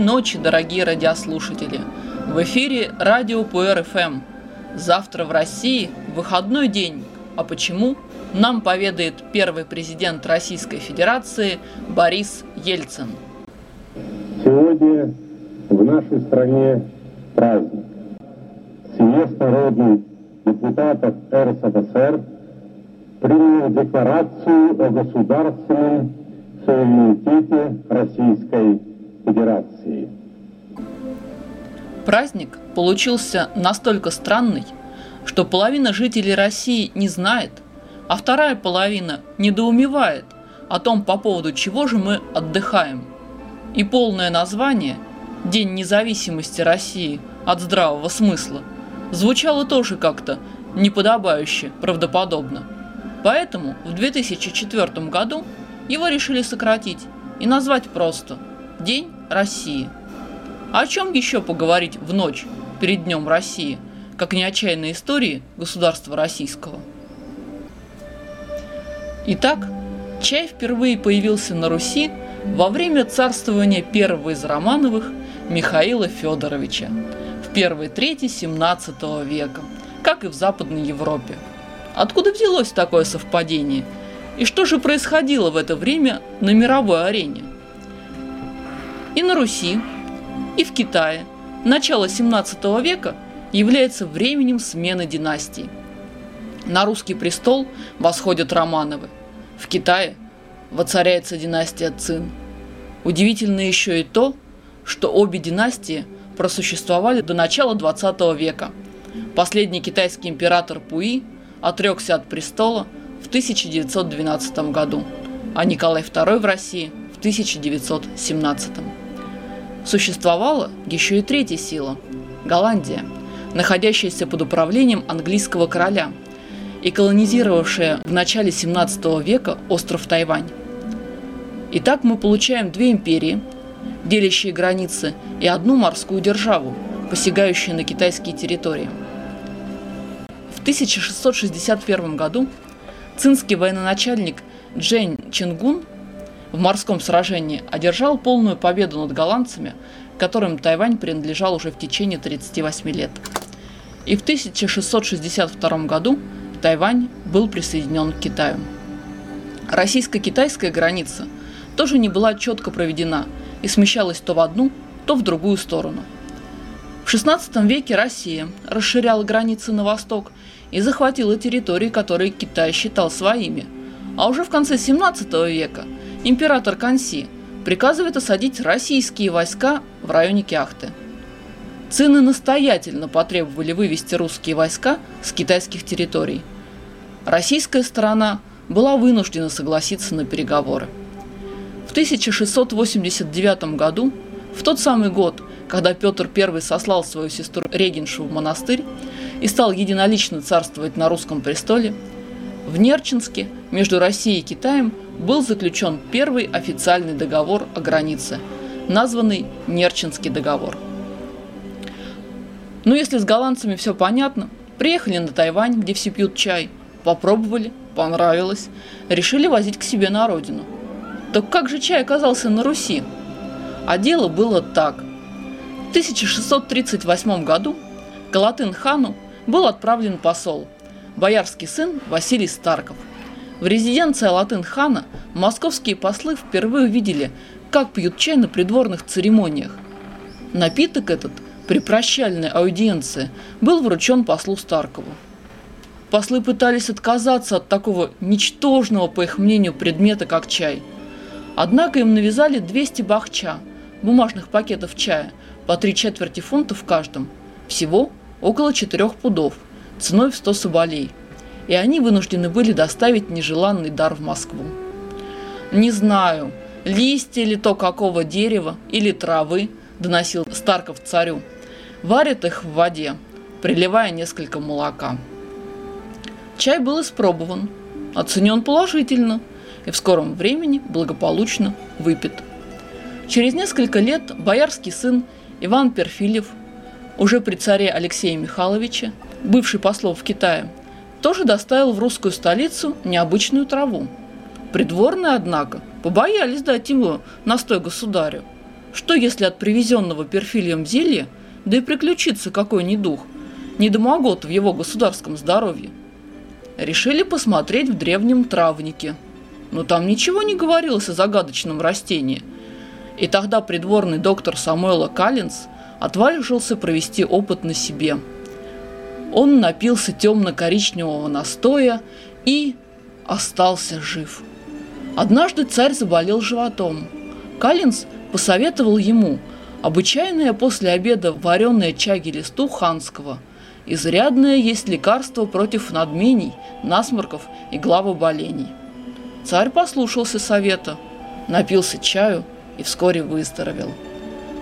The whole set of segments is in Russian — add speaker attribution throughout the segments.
Speaker 1: Ночи, дорогие радиослушатели! В эфире радио ПРФМ. Завтра в России выходной день. А почему? Нам поведает первый президент Российской Федерации Борис Ельцин.
Speaker 2: Сегодня в нашей стране праздник. Съезд народный депутатов РСФСР принял декларацию о государственном суверенитете Российской Федерации.
Speaker 1: Праздник получился настолько странный, что половина жителей России не знает, а вторая половина недоумевает о том, по поводу чего же мы отдыхаем. И полное название «День независимости России от здравого смысла» звучало тоже как-то неподобающе, правдоподобно. Поэтому в 2004 году его решили сократить и назвать просто День России. О чем еще поговорить в ночь перед Днем России, как не отчаянной истории государства российского? Итак, чай впервые появился на Руси во время царствования первого из Романовых Михаила Федоровича в первой трети 17 века, как и в Западной Европе. Откуда взялось такое совпадение? И что же происходило в это время на мировой арене? И на Руси, и в Китае начало 17 века является временем смены династий. На русский престол восходят Романовы. В Китае воцаряется династия Цин. Удивительно еще и то, что обе династии просуществовали до начала 20 века. Последний китайский император Пуи отрекся от престола в 1912 году, а Николай II в России в 1917. Существовала еще и третья сила – Голландия, находящаяся под управлением английского короля и колонизировавшая в начале 17 века остров Тайвань. Итак, мы получаем две империи, делящие границы, и одну морскую державу, посягающую на китайские территории. В 1661 году цинский военачальник Джень Чингун в морском сражении одержал полную победу над голландцами, которым Тайвань принадлежал уже в течение 38 лет. И в 1662 году Тайвань был присоединен к Китаю. Российско-китайская граница тоже не была четко проведена и смещалась то в одну, то в другую сторону. В XVI веке Россия расширяла границы на восток и захватила территории, которые Китай считал своими. А уже в конце XVII века – император Канси приказывает осадить российские войска в районе Кяхты. Цины настоятельно потребовали вывести русские войска с китайских территорий. Российская сторона была вынуждена согласиться на переговоры. В 1689 году, в тот самый год, когда Петр I сослал свою сестру Регеншу в монастырь и стал единолично царствовать на русском престоле, в Нерчинске между Россией и Китаем был заключен первый официальный договор о границе, названный Нерчинский договор. Ну, если с голландцами все понятно, приехали на Тайвань, где все пьют чай, попробовали, понравилось, решили возить к себе на родину. Так как же чай оказался на Руси? А дело было так. В 1638 году к Галатын-хану был отправлен посол – боярский сын Василий Старков. В резиденции Алатын-хана московские послы впервые увидели, как пьют чай на придворных церемониях. Напиток этот при прощальной аудиенции был вручен послу Старкову. Послы пытались отказаться от такого ничтожного, по их мнению, предмета, как чай. Однако им навязали 200 бахча, бумажных пакетов чая, по три четверти фунта в каждом. Всего около 4 пудов – ценой в 100 соболей, и они вынуждены были доставить нежеланный дар в Москву. Не знаю, листья ли то какого дерева или травы, доносил Старков царю, варят их в воде, приливая несколько молока. Чай был испробован, оценен положительно и в скором времени благополучно выпит. Через несколько лет боярский сын Иван Перфилев, уже при царе Алексея Михайловича, бывший послов в Китае, тоже доставил в русскую столицу необычную траву. Придворные, однако, побоялись дать ему настой государю. Что если от привезенного перфилием зелья, да и приключится какой недух, недомогот в его государском здоровье? Решили посмотреть в древнем травнике. Но там ничего не говорилось о загадочном растении. И тогда придворный доктор Самуэла Каллинс отважился провести опыт на себе. Он напился темно-коричневого настоя и остался жив. Однажды царь заболел животом. Каллинс посоветовал ему обычайное после обеда вареное чаги листу ханского. Изрядное есть лекарство против надмений, насморков и главоболений. Царь послушался совета, напился чаю и вскоре выздоровел.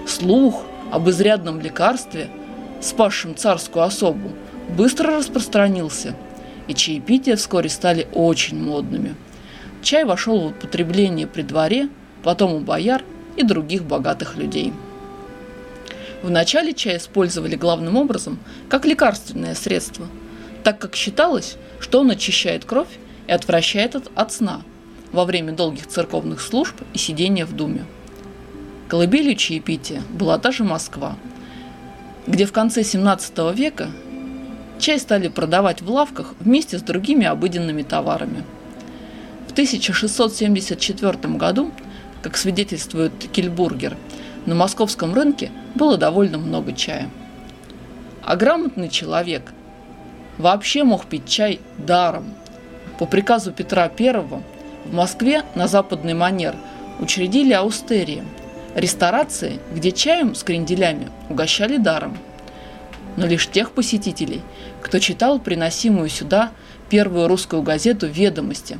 Speaker 1: Слух об изрядном лекарстве, спасшем царскую особу, быстро распространился, и чаепития вскоре стали очень модными. Чай вошел в употребление при дворе, потом у бояр и других богатых людей. Вначале чай использовали главным образом как лекарственное средство, так как считалось, что он очищает кровь и отвращает от, от сна во время долгих церковных служб и сидения в думе. Колыбелью чаепития была та же Москва, где в конце 17 века чай стали продавать в лавках вместе с другими обыденными товарами. В 1674 году, как свидетельствует Кильбургер, на московском рынке было довольно много чая. А грамотный человек вообще мог пить чай даром. По приказу Петра I в Москве на западный манер учредили аустерии – ресторации, где чаем с кренделями угощали даром. Но лишь тех посетителей, кто читал приносимую сюда первую русскую газету «Ведомости».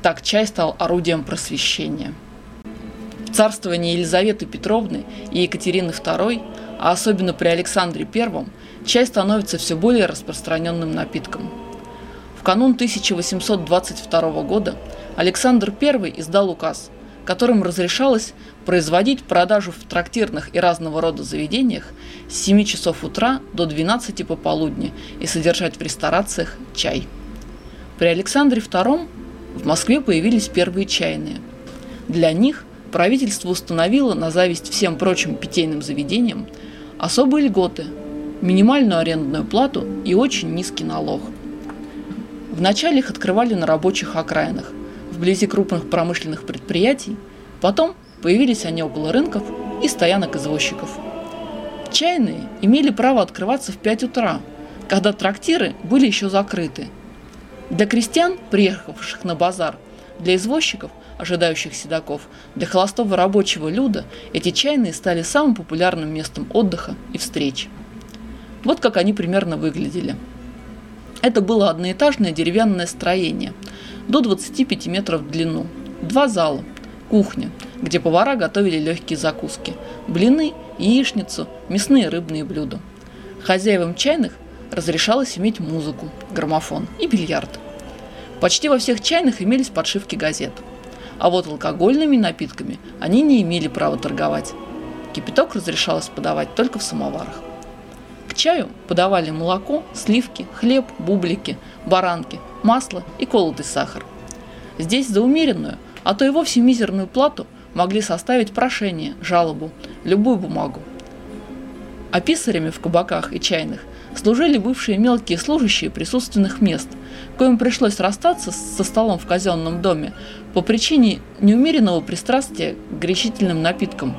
Speaker 1: Так чай стал орудием просвещения. В царствовании Елизаветы Петровны и Екатерины II, а особенно при Александре I, чай становится все более распространенным напитком. В канун 1822 года Александр I издал указ, которым разрешалось производить продажу в трактирных и разного рода заведениях с 7 часов утра до 12 пополудни и содержать в ресторациях чай. При Александре II в Москве появились первые чайные. Для них правительство установило на зависть всем прочим питейным заведениям особые льготы, минимальную арендную плату и очень низкий налог. Вначале их открывали на рабочих окраинах, вблизи крупных промышленных предприятий, потом Появились они около рынков и стоянок извозчиков. Чайные имели право открываться в 5 утра, когда трактиры были еще закрыты. Для крестьян, приехавших на базар, для извозчиков, ожидающих седаков, для холостого рабочего люда эти чайные стали самым популярным местом отдыха и встреч. Вот как они примерно выглядели. Это было одноэтажное деревянное строение, до 25 метров в длину, два зала, кухня – где повара готовили легкие закуски – блины, яичницу, мясные и рыбные блюда. Хозяевам чайных разрешалось иметь музыку, граммофон и бильярд. Почти во всех чайных имелись подшивки газет. А вот алкогольными напитками они не имели права торговать. Кипяток разрешалось подавать только в самоварах. Чаю подавали молоко, сливки, хлеб, бублики, баранки, масло и колотый сахар. Здесь за умеренную, а то и вовсе мизерную плату – могли составить прошение, жалобу, любую бумагу. А писарями в кабаках и чайных служили бывшие мелкие служащие присутственных мест, коим пришлось расстаться со столом в казенном доме по причине неумеренного пристрастия к гречительным напиткам.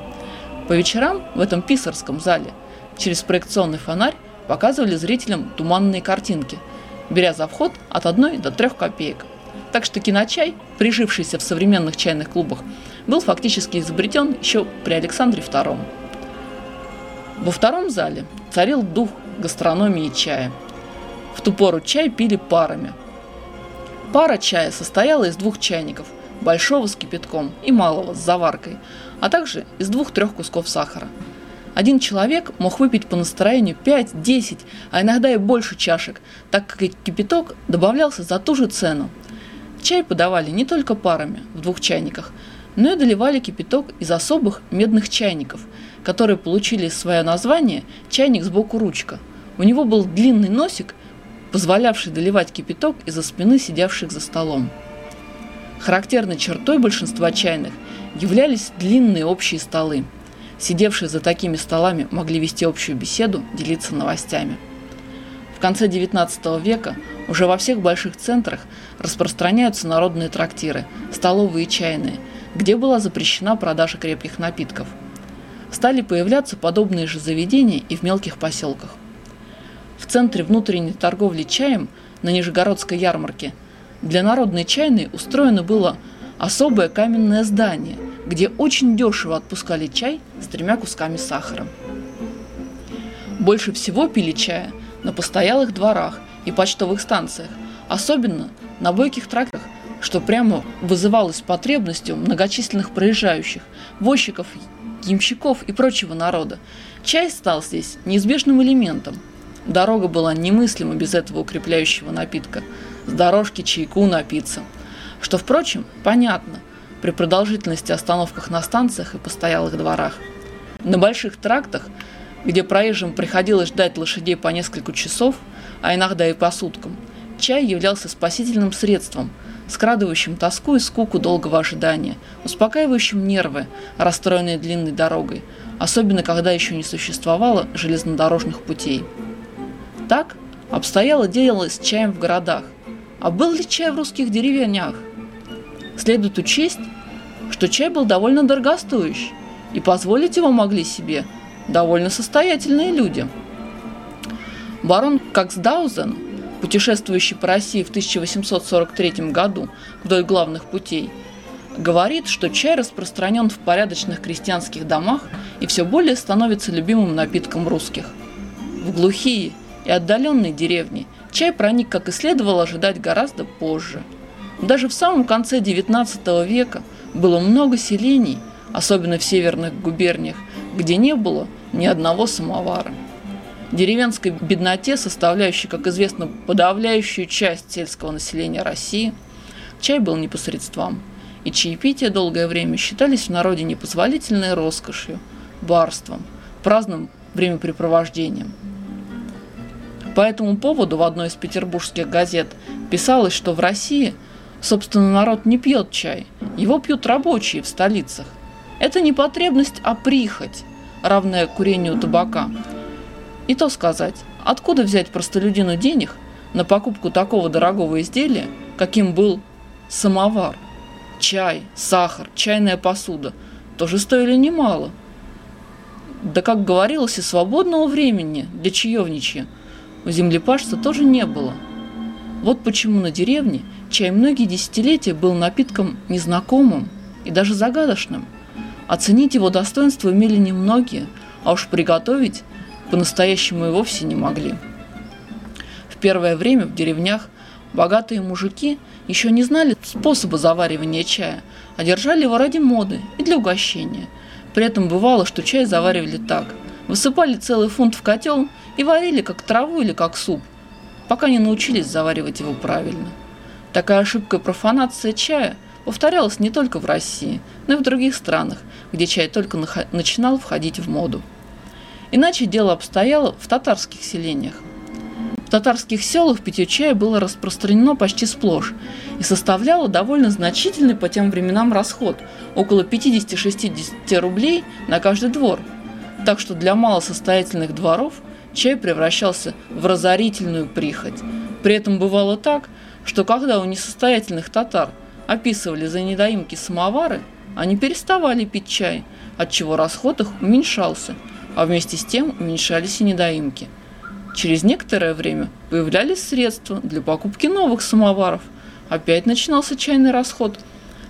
Speaker 1: По вечерам в этом писарском зале через проекционный фонарь показывали зрителям туманные картинки, беря за вход от одной до трех копеек. Так что киночай, прижившийся в современных чайных клубах, был фактически изобретен еще при Александре II. Во втором зале царил дух гастрономии чая. В ту пору чай пили парами. Пара чая состояла из двух чайников, большого с кипятком и малого с заваркой, а также из двух-трех кусков сахара. Один человек мог выпить по настроению 5, 10, а иногда и больше чашек, так как кипяток добавлялся за ту же цену. Чай подавали не только парами в двух чайниках, но и доливали кипяток из особых медных чайников, которые получили свое название чайник сбоку ручка. У него был длинный носик, позволявший доливать кипяток из-за спины сидевших за столом. Характерной чертой большинства чайных являлись длинные общие столы. Сидевшие за такими столами могли вести общую беседу, делиться новостями. В конце XIX века уже во всех больших центрах распространяются народные трактиры, столовые и чайные, где была запрещена продажа крепких напитков. Стали появляться подобные же заведения и в мелких поселках. В центре внутренней торговли чаем на Нижегородской ярмарке для народной чайной устроено было особое каменное здание, где очень дешево отпускали чай с тремя кусками сахара. Больше всего пили чая на постоялых дворах и почтовых станциях, особенно на бойких трактах, что прямо вызывалось потребностью многочисленных проезжающих, возчиков, ямщиков и прочего народа. Чай стал здесь неизбежным элементом. Дорога была немыслима без этого укрепляющего напитка. С дорожки чайку напиться. Что, впрочем, понятно при продолжительности остановках на станциях и постоялых дворах. На больших трактах, где проезжим приходилось ждать лошадей по несколько часов, а иногда и по суткам, чай являлся спасительным средством, скрадывающим тоску и скуку долгого ожидания, успокаивающим нервы, расстроенные длинной дорогой, особенно когда еще не существовало железнодорожных путей. Так обстояло дело с чаем в городах. А был ли чай в русских деревнях? Следует учесть, что чай был довольно дорогостоящий, и позволить его могли себе довольно состоятельные люди. Барон Каксдаузен – путешествующий по России в 1843 году вдоль главных путей, говорит, что чай распространен в порядочных крестьянских домах и все более становится любимым напитком русских. В глухие и отдаленные деревни чай проник, как и следовало ожидать, гораздо позже. Даже в самом конце XIX века было много селений, особенно в северных губерниях, где не было ни одного самовара деревенской бедноте, составляющей, как известно, подавляющую часть сельского населения России, чай был непосредством, и чаепития долгое время считались в народе непозволительной роскошью, барством, праздным времяпрепровождением. По этому поводу в одной из петербургских газет писалось, что в России, собственно, народ не пьет чай, его пьют рабочие в столицах. Это не потребность, а прихоть, равная курению табака – и то сказать, откуда взять простолюдину денег на покупку такого дорогого изделия, каким был самовар. Чай, сахар, чайная посуда тоже стоили немало. Да, как говорилось, и свободного времени для чаевничья у землепашца тоже не было. Вот почему на деревне чай многие десятилетия был напитком незнакомым и даже загадочным. Оценить его достоинство имели немногие, а уж приготовить по-настоящему и вовсе не могли. В первое время в деревнях богатые мужики еще не знали способа заваривания чая, а держали его ради моды и для угощения. При этом бывало, что чай заваривали так. Высыпали целый фунт в котел и варили как траву или как суп, пока не научились заваривать его правильно. Такая ошибка и профанация чая повторялась не только в России, но и в других странах, где чай только начинал входить в моду. Иначе дело обстояло в татарских селениях. В татарских селах питье чая было распространено почти сплошь и составляло довольно значительный по тем временам расход – около 50-60 рублей на каждый двор. Так что для малосостоятельных дворов чай превращался в разорительную прихоть. При этом бывало так, что когда у несостоятельных татар описывали за недоимки самовары, они переставали пить чай, отчего расход их уменьшался – а вместе с тем уменьшались и недоимки. Через некоторое время появлялись средства для покупки новых самоваров. Опять начинался чайный расход,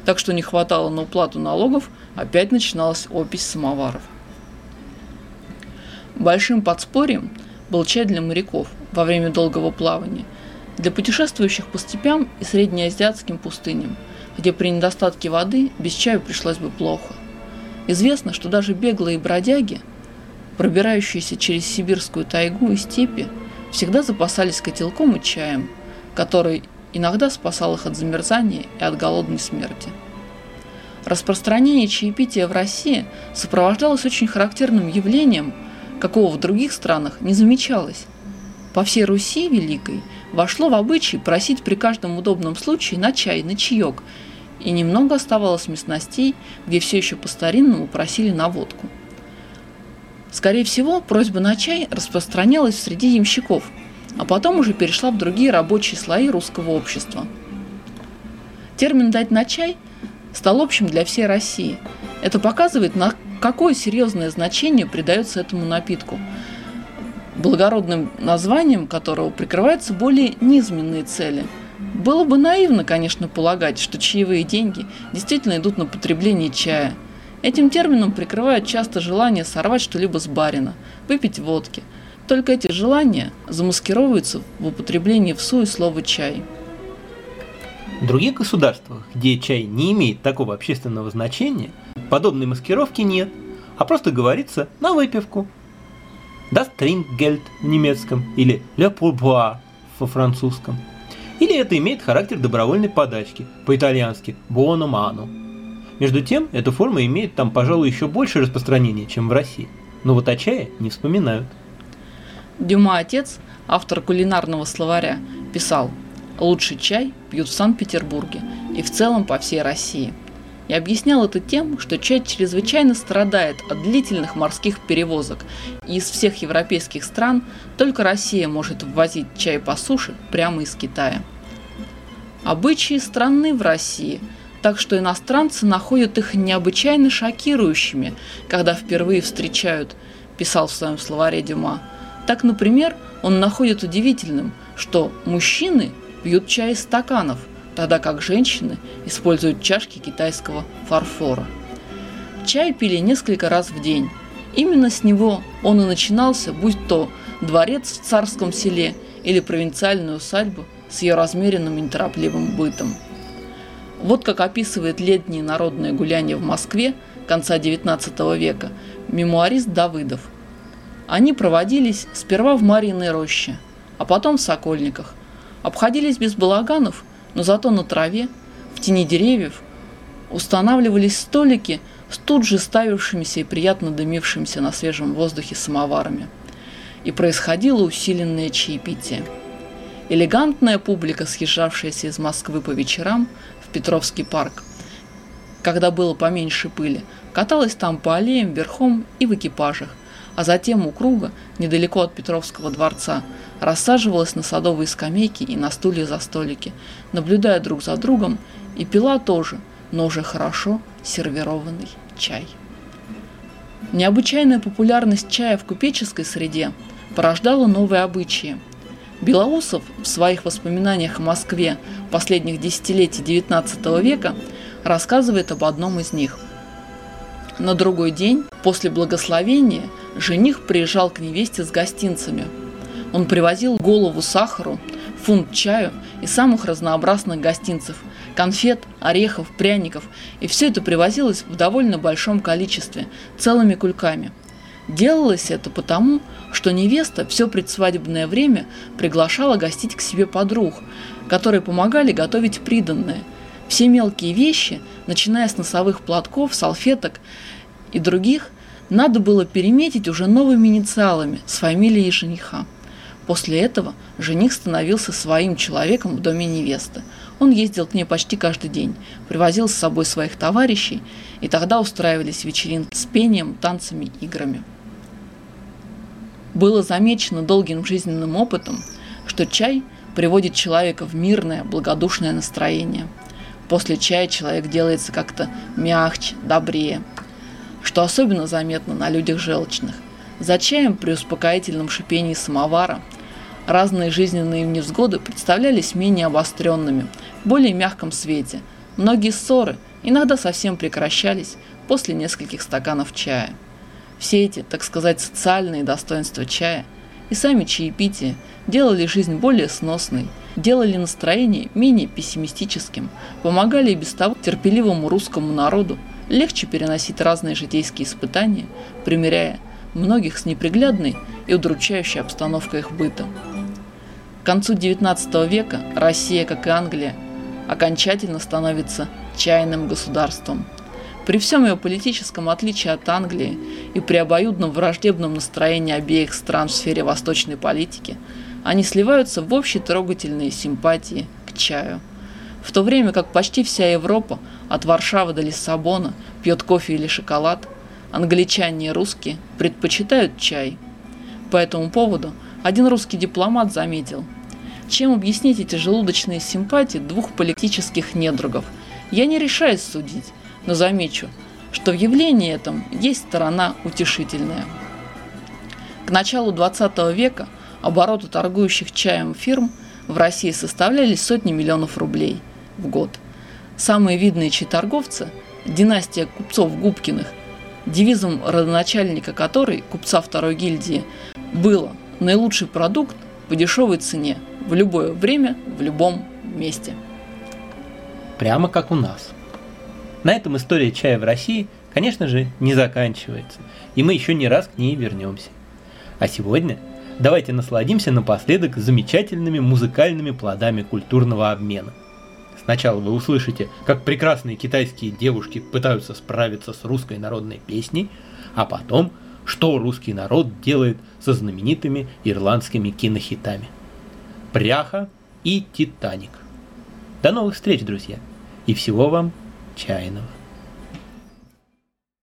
Speaker 1: так что не хватало на уплату налогов, опять начиналась опись самоваров. Большим подспорьем был чай для моряков во время долгого плавания, для путешествующих по степям и среднеазиатским пустыням, где при недостатке воды без чая пришлось бы плохо. Известно, что даже беглые бродяги – пробирающиеся через сибирскую тайгу и степи, всегда запасались котелком и чаем, который иногда спасал их от замерзания и от голодной смерти. Распространение чаепития в России сопровождалось очень характерным явлением, какого в других странах не замечалось. По всей Руси Великой вошло в обычай просить при каждом удобном случае на чай, на чаек, и немного оставалось местностей, где все еще по-старинному просили на водку – Скорее всего, просьба на чай распространялась среди ямщиков, а потом уже перешла в другие рабочие слои русского общества. Термин «дать на чай» стал общим для всей России. Это показывает, на какое серьезное значение придается этому напитку, благородным названием которого прикрываются более низменные цели. Было бы наивно, конечно, полагать, что чаевые деньги действительно идут на потребление чая. Этим термином прикрывают часто желание сорвать что-либо с барина, выпить водки. Только эти желания замаскировываются в употреблении в суе слова «чай».
Speaker 3: В других государствах, где чай не имеет такого общественного значения, подобной маскировки нет, а просто говорится на выпивку. Das Trinkgeld в немецком или Le Pourboire во французском. Или это имеет характер добровольной подачки, по-итальянски Buono mano. Между тем, эта форма имеет там, пожалуй, еще больше распространения, чем в России. Но вот о чае не вспоминают.
Speaker 1: Дюма отец, автор кулинарного словаря, писал – Лучший чай пьют в Санкт-Петербурге и в целом по всей России. И объяснял это тем, что чай чрезвычайно страдает от длительных морских перевозок, и из всех европейских стран только Россия может ввозить чай по суше прямо из Китая. Обычаи страны в России, так что иностранцы находят их необычайно шокирующими, когда впервые встречают, писал в своем словаре Дюма. Так, например, он находит удивительным, что мужчины пьют чай из стаканов, тогда как женщины используют чашки китайского фарфора. Чай пили несколько раз в день. Именно с него он и начинался, будь то дворец в царском селе или провинциальную усадьбу с ее размеренным и неторопливым бытом. Вот как описывает летние народные гуляния в Москве конца XIX века мемуарист Давыдов. Они проводились сперва в Мариной роще, а потом в Сокольниках, Обходились без балаганов, но зато на траве, в тени деревьев, устанавливались столики с тут же ставившимися и приятно дымившимися на свежем воздухе самоварами. И происходило усиленное чаепитие. Элегантная публика, съезжавшаяся из Москвы по вечерам в Петровский парк, когда было поменьше пыли, каталась там по аллеям верхом и в экипажах, а затем у круга, недалеко от Петровского дворца, рассаживалась на садовые скамейки и на стулья за столики, наблюдая друг за другом, и пила тоже, но уже хорошо сервированный чай. Необычайная популярность чая в купеческой среде порождала новые обычаи. Белоусов в своих воспоминаниях о Москве последних десятилетий XIX века рассказывает об одном из них. На другой день, после благословения, жених приезжал к невесте с гостинцами – он привозил голову сахару, фунт чаю и самых разнообразных гостинцев, конфет, орехов, пряников, и все это привозилось в довольно большом количестве, целыми кульками. Делалось это потому, что невеста все предсвадебное время приглашала гостить к себе подруг, которые помогали готовить приданное. Все мелкие вещи, начиная с носовых платков, салфеток и других, надо было переметить уже новыми инициалами с фамилией жениха. После этого жених становился своим человеком в доме невесты. Он ездил к ней почти каждый день, привозил с собой своих товарищей, и тогда устраивались вечеринки с пением, танцами, играми. Было замечено долгим жизненным опытом, что чай приводит человека в мирное, благодушное настроение. После чая человек делается как-то мягче, добрее, что особенно заметно на людях желчных. За чаем при успокоительном шипении самовара – Разные жизненные невзгоды представлялись менее обостренными, в более мягком свете. Многие ссоры иногда совсем прекращались после нескольких стаканов чая. Все эти, так сказать, социальные достоинства чая и сами чаепития делали жизнь более сносной, делали настроение менее пессимистическим, помогали и без того терпеливому русскому народу легче переносить разные житейские испытания, примеряя многих с неприглядной и удручающей обстановкой их быта. К концу XIX века Россия, как и Англия, окончательно становится чайным государством. При всем ее политическом отличии от Англии и при обоюдном враждебном настроении обеих стран в сфере восточной политики, они сливаются в общей трогательные симпатии к чаю. В то время как почти вся Европа, от Варшавы до Лиссабона, пьет кофе или шоколад, англичане и русские предпочитают чай. По этому поводу один русский дипломат заметил, чем объяснить эти желудочные симпатии двух политических недругов, я не решаюсь судить, но замечу, что в явлении этом есть сторона утешительная. К началу 20 века обороты торгующих чаем фирм в России составляли сотни миллионов рублей в год. Самые видные чай-торговцы – династия купцов Губкиных, девизом родоначальника которой, купца второй гильдии, было наилучший продукт по дешевой цене в любое время, в любом месте.
Speaker 3: Прямо как у нас. На этом история чая в России, конечно же, не заканчивается, и мы еще не раз к ней вернемся. А сегодня давайте насладимся напоследок замечательными музыкальными плодами культурного обмена. Сначала вы услышите, как прекрасные китайские девушки пытаются справиться с русской народной песней, а потом – что русский народ делает со знаменитыми ирландскими кинохитами. Пряха и Титаник. До новых встреч, друзья, и всего вам чайного.